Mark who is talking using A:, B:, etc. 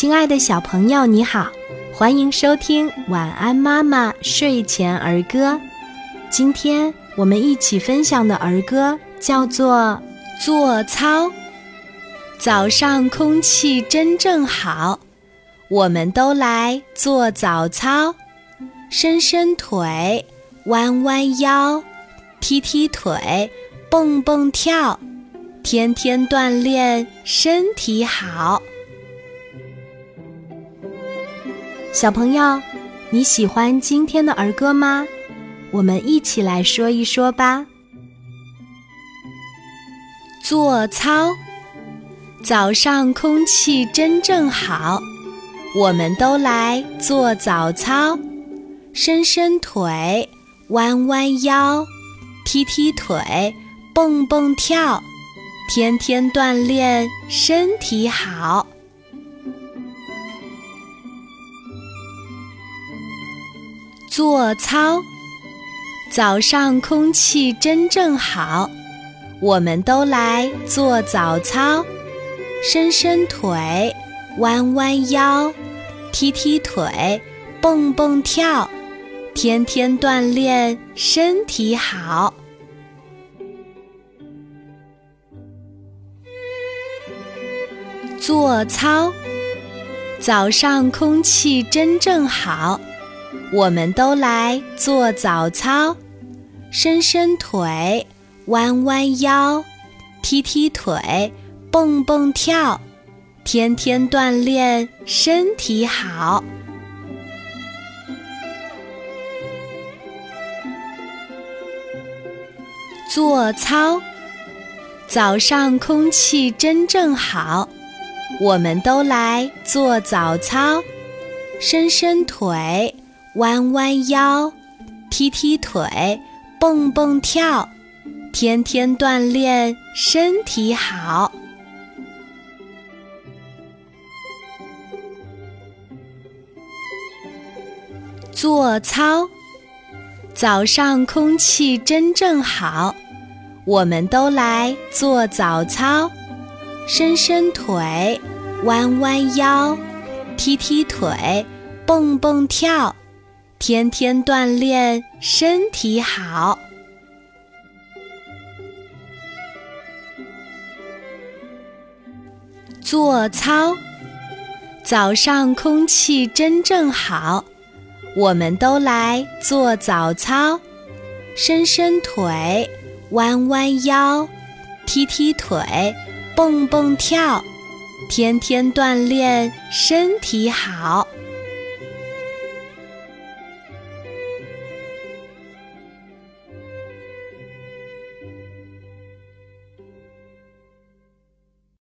A: 亲爱的小朋友，你好，欢迎收听《晚安妈妈睡前儿歌》。今天我们一起分享的儿歌叫做《做操》。早上空气真正好，我们都来做早操，伸伸腿，弯弯腰，踢踢腿，蹦蹦跳，天天锻炼身体好。小朋友，你喜欢今天的儿歌吗？我们一起来说一说吧。做操，早上空气真正好，我们都来做早操，伸伸腿，弯弯腰，踢踢腿，蹦蹦跳，天天锻炼身体好。做操，早上空气真正好，我们都来做早操，伸伸腿，弯弯腰，踢踢腿，蹦蹦跳，天天锻炼身体好。做操，早上空气真正好。我们都来做早操，伸伸腿，弯弯腰，踢踢腿，蹦蹦跳，天天锻炼身体好。做操，早上空气真正好，我们都来做早操，伸伸腿。弯弯腰，踢踢腿，蹦蹦跳，天天锻炼身体好。做操，早上空气真正好，我们都来做早操，伸伸腿，弯弯腰，踢踢腿，蹦蹦跳。天天锻炼身体好，做操。早上空气真正好，我们都来做早操，伸伸腿，弯弯腰，踢踢腿，蹦蹦跳，天天锻炼身体好。